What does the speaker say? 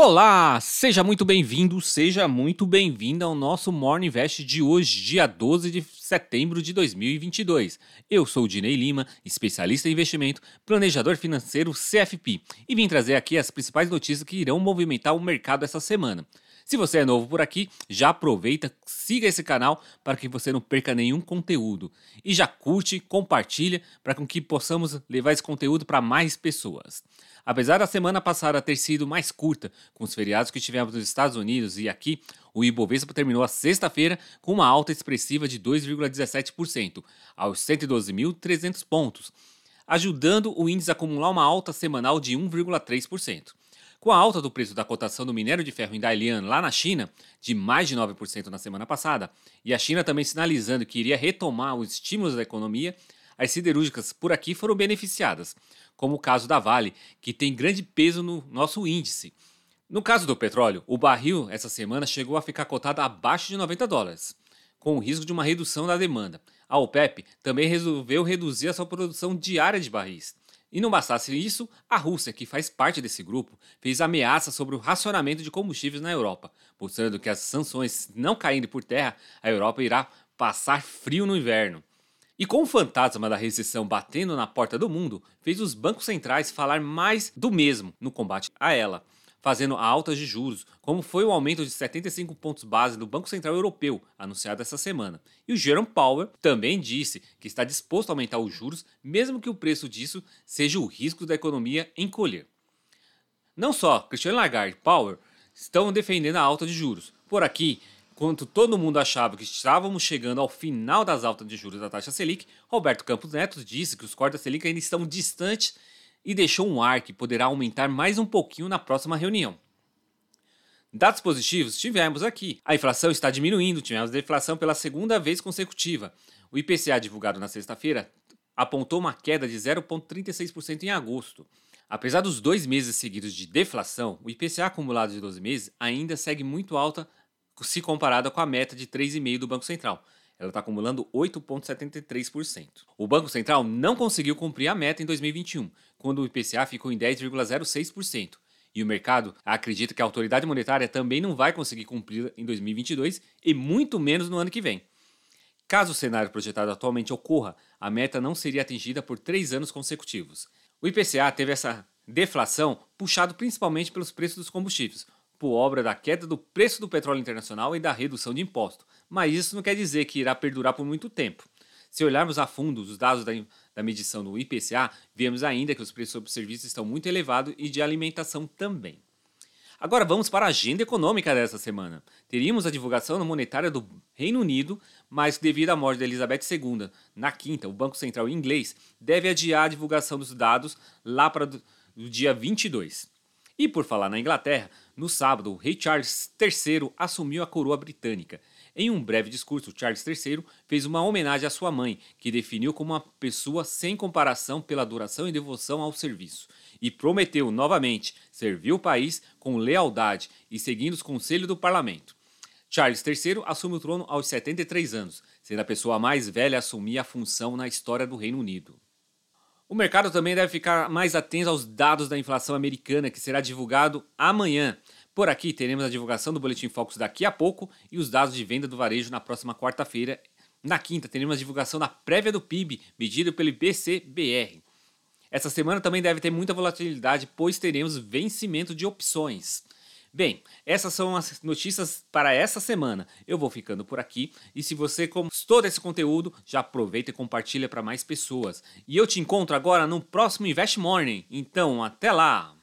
Olá, seja muito bem-vindo, seja muito bem-vinda ao nosso Morning Invest de hoje, dia 12 de setembro de 2022. Eu sou o Dinei Lima, especialista em investimento, planejador financeiro CFP, e vim trazer aqui as principais notícias que irão movimentar o mercado essa semana. Se você é novo por aqui, já aproveita, siga esse canal para que você não perca nenhum conteúdo. E já curte, compartilha para que possamos levar esse conteúdo para mais pessoas. Apesar da semana passada ter sido mais curta, com os feriados que tivemos nos Estados Unidos e aqui, o Ibovespa terminou a sexta-feira com uma alta expressiva de 2,17%, aos 112.300 pontos, ajudando o índice a acumular uma alta semanal de 1,3%. Com a alta do preço da cotação do minério de ferro em Dalian lá na China, de mais de 9% na semana passada, e a China também sinalizando que iria retomar os estímulos da economia, as siderúrgicas por aqui foram beneficiadas, como o caso da Vale, que tem grande peso no nosso índice. No caso do petróleo, o barril essa semana chegou a ficar cotado abaixo de 90 dólares, com o risco de uma redução da demanda. A OPEP também resolveu reduzir a sua produção diária de barris. E não bastasse isso, a Rússia, que faz parte desse grupo, fez ameaça sobre o racionamento de combustíveis na Europa, mostrando que as sanções não caindo por terra, a Europa irá passar frio no inverno. E com o fantasma da recessão batendo na porta do mundo, fez os bancos centrais falar mais do mesmo no combate a ela, fazendo altas de juros, como foi o aumento de 75 pontos base do Banco Central Europeu, anunciado essa semana. E o Jerome Powell também disse que está disposto a aumentar os juros, mesmo que o preço disso seja o risco da economia encolher. Não só Christian Lagarde e Powell estão defendendo a alta de juros. Por aqui, Enquanto todo mundo achava que estávamos chegando ao final das altas de juros da taxa Selic, Roberto Campos Neto disse que os cortes da Selic ainda estão distantes e deixou um ar que poderá aumentar mais um pouquinho na próxima reunião. Dados positivos tivemos aqui. A inflação está diminuindo, tivemos deflação pela segunda vez consecutiva. O IPCA divulgado na sexta-feira apontou uma queda de 0,36% em agosto. Apesar dos dois meses seguidos de deflação, o IPCA acumulado de 12 meses ainda segue muito alta se comparada com a meta de 3,5% do Banco Central. Ela está acumulando 8,73%. O Banco Central não conseguiu cumprir a meta em 2021, quando o IPCA ficou em 10,06%. E o mercado acredita que a autoridade monetária também não vai conseguir cumprir em 2022 e muito menos no ano que vem. Caso o cenário projetado atualmente ocorra, a meta não seria atingida por três anos consecutivos. O IPCA teve essa deflação puxado principalmente pelos preços dos combustíveis, por obra da queda do preço do petróleo internacional e da redução de imposto, mas isso não quer dizer que irá perdurar por muito tempo. Se olharmos a fundo os dados da, da medição do IPCA, vemos ainda que os preços sobre serviços estão muito elevados e de alimentação também. Agora vamos para a agenda econômica dessa semana. Teríamos a divulgação monetária do Reino Unido, mas devido à morte de Elizabeth II, na quinta, o Banco Central inglês deve adiar a divulgação dos dados lá para o dia 22. E por falar na Inglaterra, no sábado, o rei Charles III assumiu a coroa britânica. Em um breve discurso, Charles III fez uma homenagem à sua mãe, que definiu como uma pessoa sem comparação pela duração e devoção ao serviço, e prometeu novamente servir o país com lealdade e seguindo os conselhos do parlamento. Charles III assume o trono aos 73 anos, sendo a pessoa mais velha a assumir a função na história do Reino Unido. O mercado também deve ficar mais atento aos dados da inflação americana, que será divulgado amanhã. Por aqui teremos a divulgação do Boletim Focus daqui a pouco e os dados de venda do varejo na próxima quarta-feira. Na quinta, teremos a divulgação da prévia do PIB, medido pelo IBC-BR. Essa semana também deve ter muita volatilidade, pois teremos vencimento de opções. Bem, essas são as notícias para essa semana. Eu vou ficando por aqui e se você gostou desse conteúdo, já aproveita e compartilha para mais pessoas. E eu te encontro agora no próximo Invest Morning. Então, até lá!